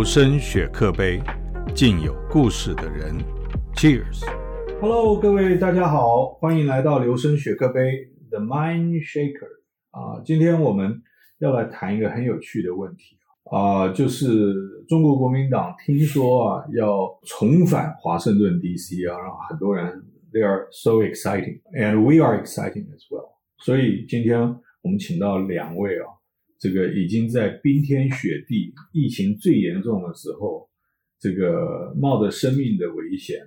留声雪克杯，敬有故事的人，Cheers。Hello，各位大家好，欢迎来到留声雪克杯 The Mind Shaker 啊，今天我们要来谈一个很有趣的问题啊，就是中国国民党听说啊要重返华盛顿 DC 啊，让很多人 They are so exciting and we are exciting as well。所以今天我们请到两位啊。这个已经在冰天雪地、疫情最严重的时候，这个冒着生命的危险，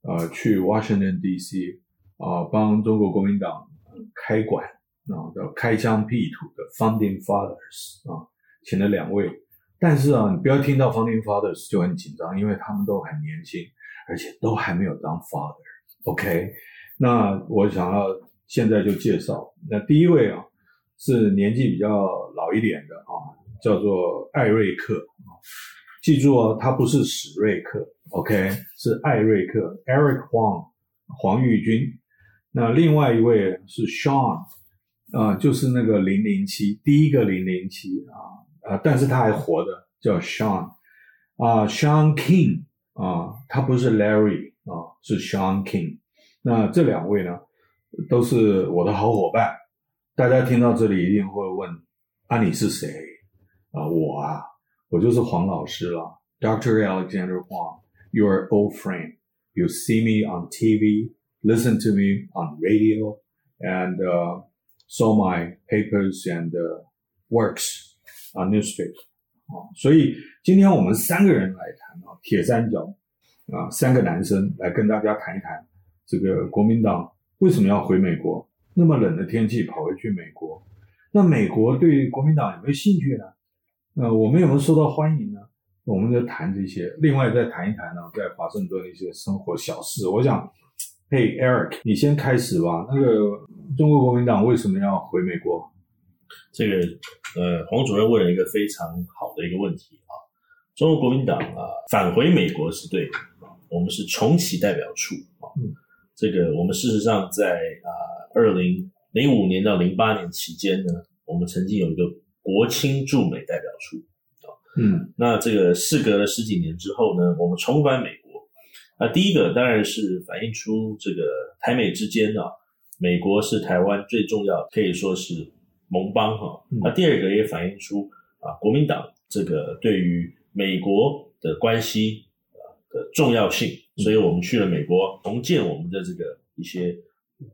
呃，去 Washington D.C. 啊，帮中国国民党开馆啊，叫开疆辟土的 Founding Fathers 啊，请了两位。但是啊，你不要听到 Founding Fathers 就很紧张，因为他们都很年轻，而且都还没有当 Father。OK，那我想要现在就介绍，那第一位啊。是年纪比较老一点的啊，叫做艾瑞克啊，记住哦，他不是史瑞克，OK，是艾瑞克，Eric Huang，黄玉军。那另外一位是 Sean，啊，就是那个零零七，第一个零零七啊，啊，但是他还活着，叫 Sean，啊，Sean King，啊，他不是 Larry 啊，是 Sean King。那这两位呢，都是我的好伙伴。大家听到这里一定会问：啊，你是谁？啊，我啊，我就是黄老师了，Dr. Alexander Huang, your old friend. You see me on TV, listen to me on radio, and uh, saw my papers and uh, works on newspaper. 啊，所以今天我们三个人来谈啊，铁三角啊，三个男生来跟大家谈一谈这个国民党为什么要回美国。 那么冷的天气跑回去美国，那美国对国民党有没有兴趣呢？呃，我们有没有受到欢迎呢？我们就谈这些。另外再谈一谈呢，在华盛顿的一些生活小事。我想，嘿，Eric，你先开始吧。那个中国国民党为什么要回美国？这个呃，黄主任问了一个非常好的一个问题啊。中国国民党啊，返回美国是对的啊。我们是重启代表处啊。嗯，这个我们事实上在啊。二零零五年到零八年期间呢，我们曾经有一个国青驻美代表处啊，嗯，那这个事隔了十几年之后呢，我们重返美国。那第一个当然是反映出这个台美之间啊，美国是台湾最重要，可以说是盟邦哈。那第二个也反映出啊，国民党这个对于美国的关系啊的重要性，所以我们去了美国重建我们的这个一些。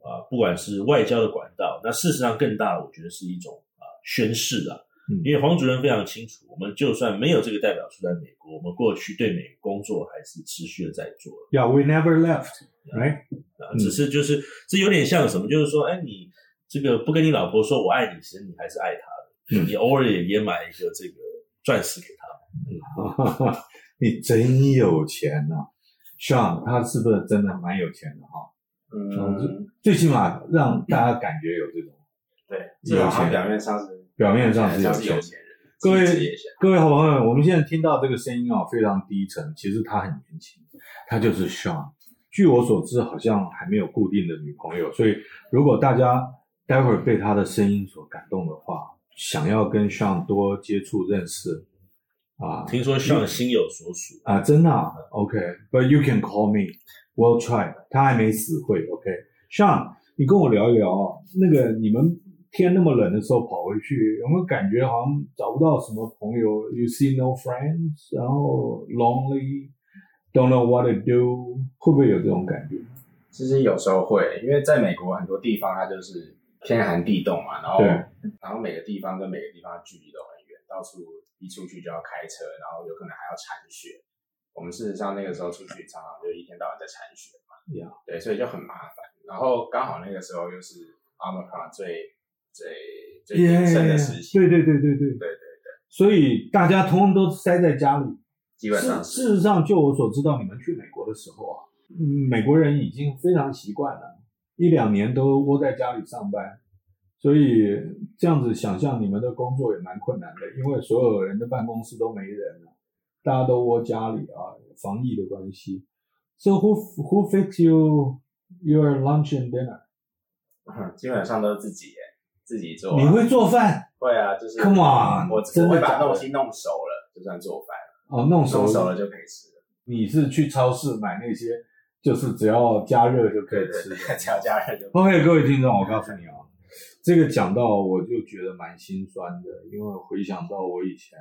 啊，不管是外交的管道，那事实上更大，我觉得是一种啊宣誓啊。因为黄主任非常清楚，我们就算没有这个代表处在美国，我们过去对美工作还是持续的在做。Yeah, we never left, right? 啊，只是就是这有点像什么，就是说，哎，你这个不跟你老婆说我爱你，其实你还是爱她的。你偶尔也也买一个这个钻石给她。你真有钱呐，Sean，他是不是真的蛮有钱的哈？嗯，最起码让大家感觉有这种对有钱，表面上是表面上是有钱人。各位各位好朋友，我们现在听到这个声音啊，非常低沉。其实他很年轻，他就是 Sean。据我所知，好像还没有固定的女朋友。所以，如果大家待会儿被他的声音所感动的话，想要跟 Sean 多接触认识啊，听说 Sean 心有所属啊，真的。OK，But you can call me。We'll try，他还没死会，OK？Sean，你跟我聊一聊，那个你们天那么冷的时候跑回去，有没有感觉好像找不到什么朋友？You see no friends，然后 lonely，don't know what to do，会不会有这种感觉？其实有时候会，因为在美国很多地方它就是天寒地冻嘛，然后然后每个地方跟每个地方距离都很远，到处一出去就要开车，然后有可能还要铲雪。我们事实上那个时候出去常常就一天到晚在铲雪嘛，对，所以就很麻烦。然后刚好那个时候又是 Omicron 最最最严盛的时期，对对对对对对对对。所以大家通通都塞在家里，基本上事实上，就我所知道，你们去美国的时候啊，美国人已经非常习惯了，一两年都窝在家里上班，所以这样子想象你们的工作也蛮困难的，因为所有人的办公室都没人了。大家都窝家里啊，防疫的关系。So who who fix you your lunch and dinner？基本上都是自己，自己做。你会做饭？会啊，就是 Come on，我真会把东西弄熟了，就算做饭哦，弄熟熟了就可以吃了。你是去超市买那些，就是只要加热就可以吃的，只要加热就。OK，各位听众，我告诉你啊，这个讲到我就觉得蛮心酸的，因为回想到我以前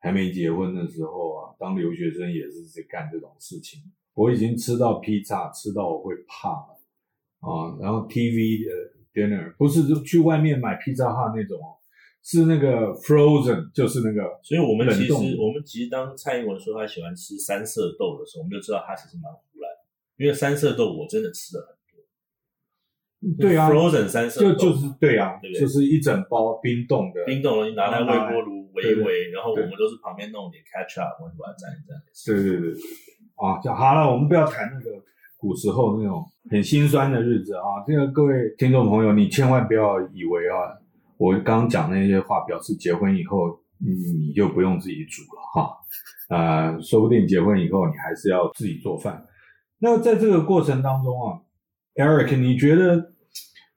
还没结婚的时候啊，当留学生也是在干这种事情。我已经吃到披萨，吃到我会怕了啊！然后 TV 的 dinner 不是就去外面买披萨哈那种，是那个 frozen，就是那个。所以我们其实我们其实当蔡英文说他喜欢吃三色豆的时候，我们就知道他其实蛮胡乱，因为三色豆我真的吃的很多。对啊，frozen 三色豆就就是对啊，就是一整包冰冻的，冰冻的，你拿来微波炉微微，然后我们都是旁边弄点 ketchup，我们把它蘸一蘸。对对对对。啊，讲好了，我们不要谈那个古时候那种很心酸的日子啊。这个各位听众朋友，你千万不要以为啊，我刚刚讲那些话表示结婚以后你你就不用自己煮了哈。呃，说不定结婚以后你还是要自己做饭。那在这个过程当中啊，Eric，你觉得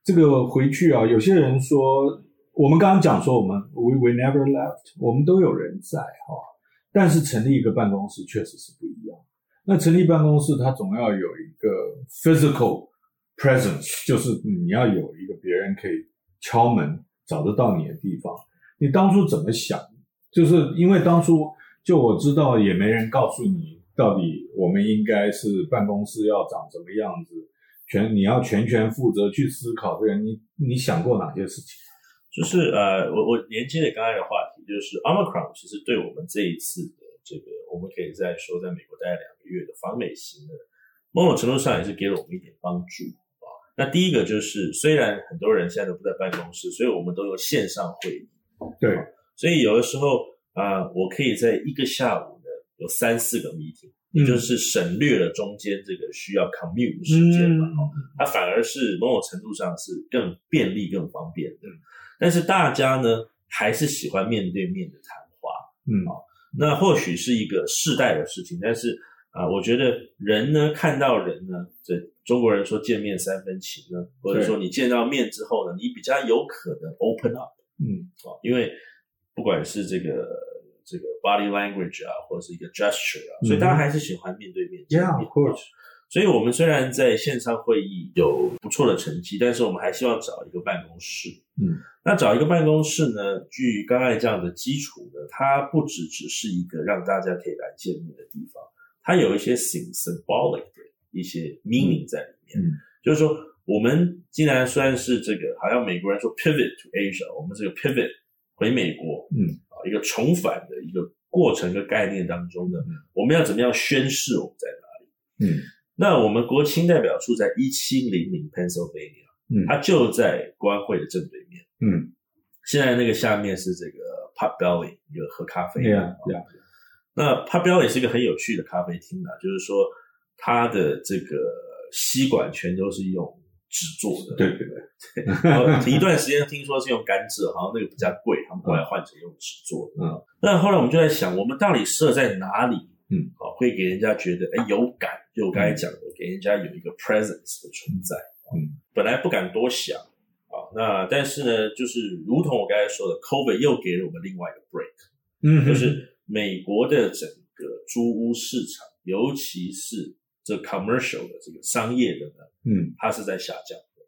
这个回去啊，有些人说，我们刚刚讲说我们 we we never left，我们都有人在哈，但是成立一个办公室确实是不一样。那成立办公室，它总要有一个 physical presence，就是你要有一个别人可以敲门找得到你的地方。你当初怎么想？就是因为当初就我知道也没人告诉你到底我们应该是办公室要长什么样子，全你要全权负责去思考这个。你你想过哪些事情？就是呃，我我连接的刚才的话题，就是 omicron 其实对我们这一次的这个。我们可以再说，在美国待两个月的访美行的，某种程度上也是给了我们一点帮助啊。那第一个就是，虽然很多人现在都不在办公室，所以我们都有线上会议。对，所以有的时候啊，我可以在一个下午呢有三四个 meeting，也就是省略了中间这个需要 commute 的时间嘛。哦它反而是某种程度上是更便利、更方便的。但是大家呢，还是喜欢面对面的谈话。嗯哦。那或许是一个世代的事情，但是啊，我觉得人呢，看到人呢，这中国人说见面三分情呢，或者说你见到面之后呢，你比较有可能 open up，嗯，哦，因为不管是这个这个 body language 啊，或者是一个 gesture 啊，所以大家还是喜欢面对面 Yeah，of course。所以，我们虽然在线上会议有不错的成绩，但是我们还希望找一个办公室。嗯，那找一个办公室呢？据刚才这样的基础呢，它不只只是一个让大家可以来见面的地方，它有一些 symbolic 的一些 meaning 在里面。嗯，就是说，我们既然算是这个，好像美国人说 pivot to Asia，我们这个 pivot 回美国，嗯，啊，一个重返的一个过程跟概念当中呢，我们要怎么样宣示我们在哪里？嗯。那我们国青代表处在一七零零 Pennsylvania，嗯，它就在国安会的正对面，嗯，现在那个下面是这个 Pub Belly，一个喝咖啡的，对那 Pub Belly 是一个很有趣的咖啡厅啊，就是说它的这个吸管全都是用纸做的，对对对，一段时间听说是用甘蔗，好像那个比较贵，他们后来换成用纸做的，嗯，那后来我们就在想，我们到底设在哪里？嗯，好，会给人家觉得哎有感，就我刚才讲的，给人家有一个 presence 的存在。嗯，本来不敢多想啊，那但是呢，就是如同我刚才说的，COVID 又给了我们另外一个 break。嗯，就是美国的整个租屋市场，尤其是这 commercial 的这个商业的呢，嗯，它是在下降的，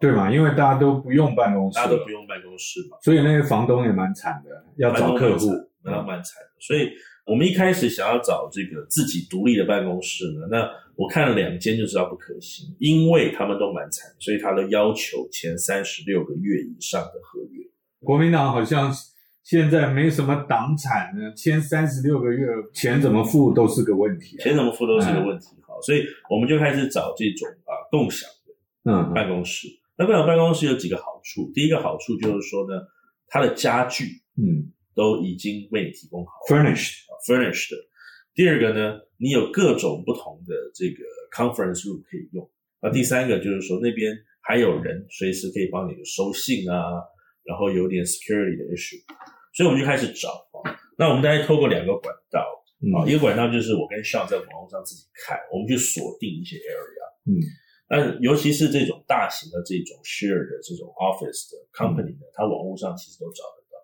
对嘛？因为大家都不用办公室，大家都不用办公室嘛，所以那些房东也蛮惨的，要找客户，那蛮惨的，所以。我们一开始想要找这个自己独立的办公室呢，那我看了两间就知道不可行，因为他们都蛮惨，所以他都要求签三十六个月以上的合约。国民党好像现在没什么党产呢，签三十六个月，钱怎么付都是个问题，钱怎么付都是个问题。好，所以我们就开始找这种啊共享的嗯办公室。那共享办公室有几个好处，第一个好处就是说呢，它的家具嗯都已经为你提供好，furnished。furnished，第二个呢，你有各种不同的这个 conference room 可以用。那第三个就是说，那边还有人随时可以帮你收信啊，然后有点 security 的 issue，所以我们就开始找啊。那我们大概透过两个管道啊，一个管道就是我跟 Sean 在网络上自己看，我们去锁定一些 area，嗯，那尤其是这种大型的这种 share 的这种 office 的 company 呢，它网络上其实都找得到。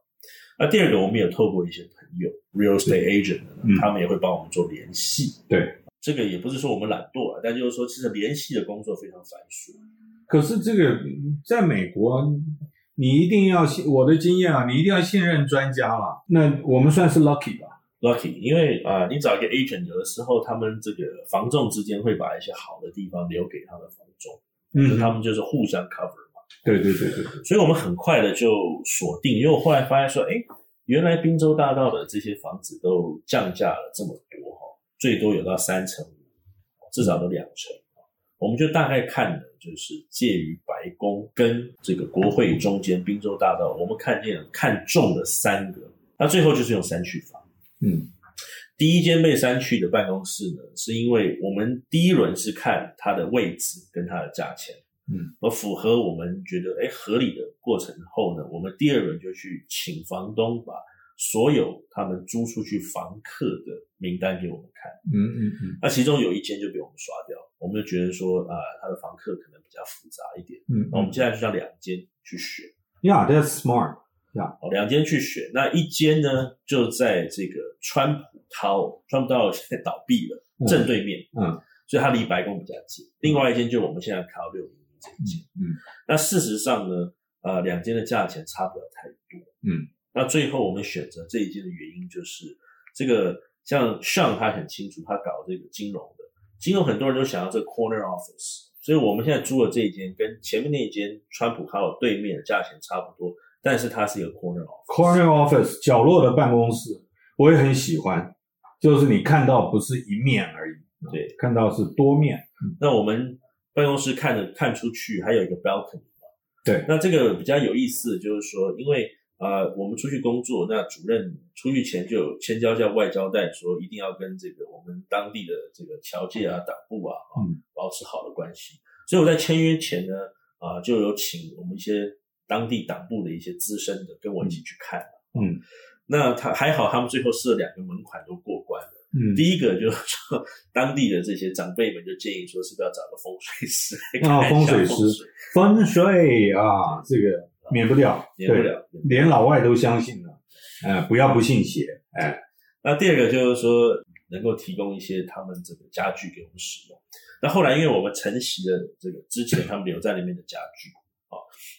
那第二个，我们也透过一些朋友 real estate agent，他们也会帮我们做联系。对，这个也不是说我们懒惰啊，但就是说，其实联系的工作非常繁琐。可是这个在美国，你一定要信我的经验啊，你一定要信任专家啊。那我们算是 lucky 吧？lucky，因为啊，你找一个 agent，有的时候他们这个房仲之间会把一些好的地方留给他的房仲，嗯，他们就是互相 cover 嘛。对对对对对，所以我们很快的就锁定，因为我后来发现说，哎，原来滨州大道的这些房子都降价了这么多哈，最多有到三成五，至少都两成，我们就大概看的就是介于白宫跟这个国会中间，滨州大道，我们看见看中了三个，那最后就是用三区房，嗯，第一间被删去的办公室呢，是因为我们第一轮是看它的位置跟它的价钱。嗯，而符合我们觉得哎合理的过程后呢，我们第二轮就去请房东把所有他们租出去房客的名单给我们看。嗯嗯嗯。那其中有一间就被我们刷掉，我们就觉得说啊，他的房客可能比较复杂一点。嗯。那我们现在就叫两间去选。Yeah, that's smart. Yeah. 两间去选，那一间呢就在这个川普涛，川普涛现在倒闭了，正对面。嗯。所以它离白宫比较近。另外一间就我们现在考六零零这一间。嗯，那事实上呢，呃，两间的价钱差不了太多。嗯，那最后我们选择这一间的原因就是，这个像上他很清楚，他搞这个金融的，金融很多人都想要这个 corner office，所以我们现在租的这一间跟前面那一间川普还有对面的价钱差不多，但是它是一个 corner office，corner office 角落的办公室，我也很喜欢，就是你看到不是一面而已，对，看到是多面。那我们。办公室看着看出去，还有一个 balcony 对，那这个比较有意思，就是说，因为呃，我们出去工作，那主任出去前就有千交下外交代，说一定要跟这个我们当地的这个侨界啊、党部啊啊保持好的关系。所以我在签约前呢，啊，就有请我们一些当地党部的一些资深的跟我一起去看。嗯，那他还好，他们最后设两个门款都过关了。嗯，第一个就是说，当地的这些长辈们就建议说，是不是要找个风水师啊？风水师，风水啊，这个免不了，免不了，连老外都相信了。哎，不要不信邪。哎，那第二个就是说，能够提供一些他们这个家具给我们使用。那后来，因为我们承袭了这个之前他们留在那边的家具，啊，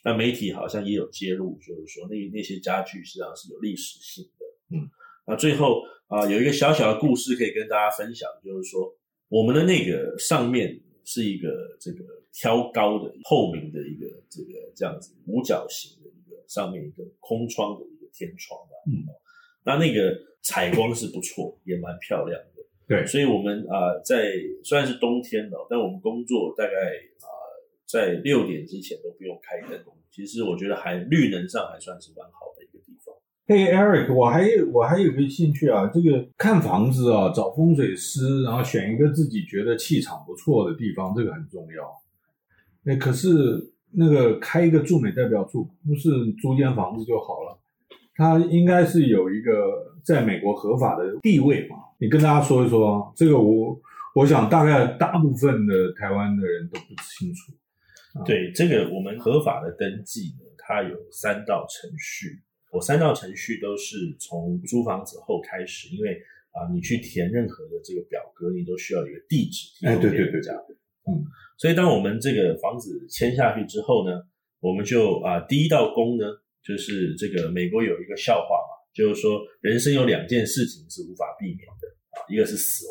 那媒体好像也有揭露，就是说那那些家具实际上是有历史性的。嗯，那最后。啊，有一个小小的故事可以跟大家分享，就是说我们的那个上面是一个这个挑高的透明的一个这个这样子五角形的一个上面一个空窗的一个天窗吧。嗯，那那个采光是不错，也蛮漂亮的。对，所以我们啊，在虽然是冬天了，但我们工作大概啊在六点之前都不用开灯，其实我觉得还绿能上还算是蛮好的一个地方。嘿，Eric，我还我还有个兴趣啊，这个看房子啊，找风水师，然后选一个自己觉得气场不错的地方，这个很重要。哎，可是那个开一个驻美代表处，不是租间房子就好了，它应该是有一个在美国合法的地位嘛？你跟大家说一说，这个我我想大概大部分的台湾的人都不清楚。对，这个我们合法的登记呢，它有三道程序。我三道程序都是从租房子后开始，因为啊，你去填任何的这个表格，你都需要一个地址。哎，对对对，这样。嗯，所以当我们这个房子签下去之后呢，我们就啊，第一道工呢，就是这个美国有一个笑话嘛，就是说人生有两件事情是无法避免的啊，一个是死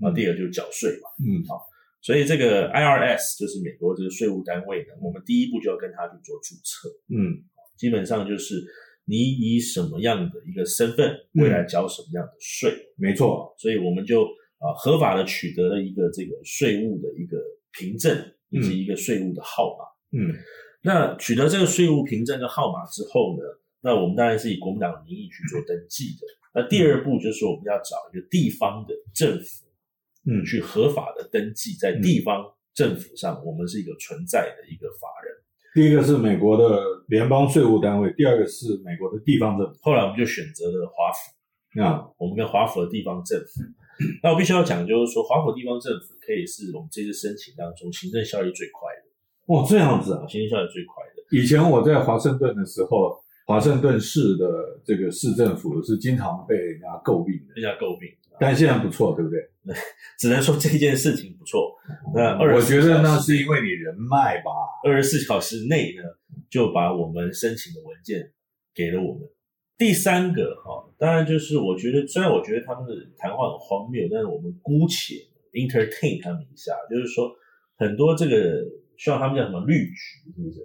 亡，啊，第二就是缴税嘛。嗯，好，所以这个 IRS 就是美国这个税务单位呢，我们第一步就要跟他去做注册。嗯，基本上就是。你以什么样的一个身份，未来交什么样的税？没错，所以我们就啊合法的取得了一个这个税务的一个凭证，以及一个税务的号码。嗯，那取得这个税务凭证跟号码之后呢，那我们当然是以国民党的名义去做登记的。那第二步就是我们要找一个地方的政府，嗯，去合法的登记在地方政府上，我们是一个存在的一个法人。第一个是美国的联邦税务单位，第二个是美国的地方政府。后来我们就选择了华府啊，我们跟华府的地方政府。那我必须要讲，就是说华府地方政府可以是我们这次申请当中行政效率最快的。哦，这样子啊，行政效率最快的。以前我在华盛顿的时候，华盛顿市的这个市政府是经常被人家诟病的，被人家诟病。但现在不错，对不对？只能说这件事情不错。那我觉得那是因为你人脉吧。二十四小时内呢，就把我们申请的文件给了我们。第三个哈，当然就是我觉得，虽然我觉得他们的谈话很荒谬，但是我们姑且 entertain 他们一下，就是说很多这个需要他们叫什么绿局，是不是？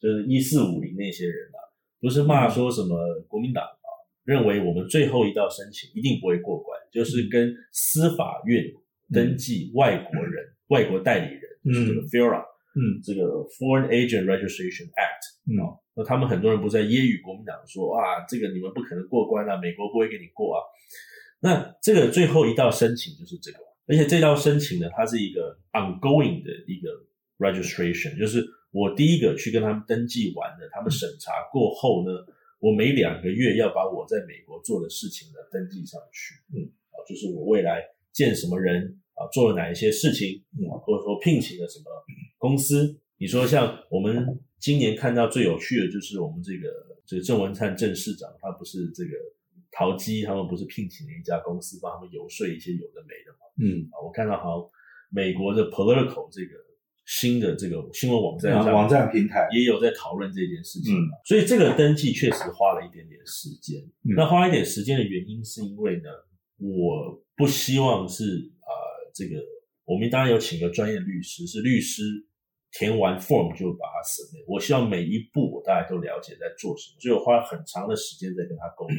就是一四五零那些人啊，不是骂说什么国民党。认为我们最后一道申请一定不会过关，就是跟司法院登记外国人、外国代理人，就是这个 FIRA，嗯，这个 Foreign Agent Registration Act，嗯，那他们很多人不在揶揄国民党说啊，这个你们不可能过关啊，美国不会给你过啊。那这个最后一道申请就是这个，而且这道申请呢，它是一个 ongoing 的一个 registration，就是我第一个去跟他们登记完了，他们审查过后呢。我每两个月要把我在美国做的事情呢登记上去，嗯，啊，就是我未来见什么人啊，做了哪一些事情，嗯，或者说聘请了什么公司。你说像我们今年看到最有趣的就是我们这个这个郑文灿郑市长，他不是这个淘基，他们不是聘请了一家公司帮他们游说一些有的没的嘛，嗯，啊，我看到好像美国的 political 这个。新的这个新闻网站上，网站平台。也有在讨论这件事情，所以这个登记确实花了一点点时间。那花一点时间的原因是因为呢，我不希望是啊，这个我们当然有请个专业律师，是律师填完 form 就把它审内。我希望每一步我大家都了解在做什么，所以我花了很长的时间在跟他沟通，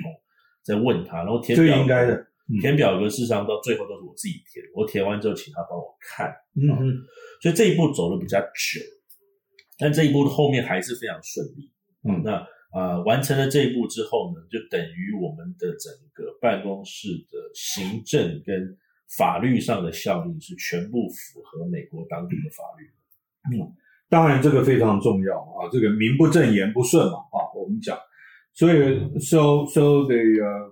在问他，然后填表应该的填表格，事实上到最后都是我自己填，我填完之后请他帮我看，嗯哼。所以这一步走的比较久，但这一步的后面还是非常顺利。嗯，那啊完成了这一步之后呢，就等于我们的整个办公室的行政跟法律上的效力是全部符合美国当地的法律。嗯，当然这个非常重要啊，这个名不正言不顺嘛啊，我们讲。所以，so so the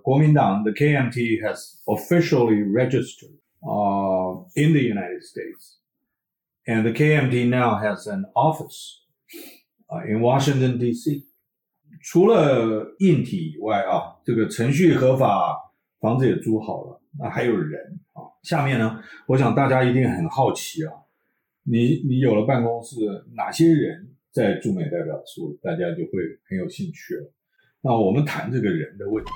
国民党 the KMT has officially registered uh, in the United States。And the KMT now has an office uh, in Washington D.C. 除了硬体以外啊，这个程序合法，房子也租好了，那还有人啊。下面呢，我想大家一定很好奇啊，你你有了办公室，哪些人在驻美代表处，大家就会很有兴趣了。那我们谈这个人的问题。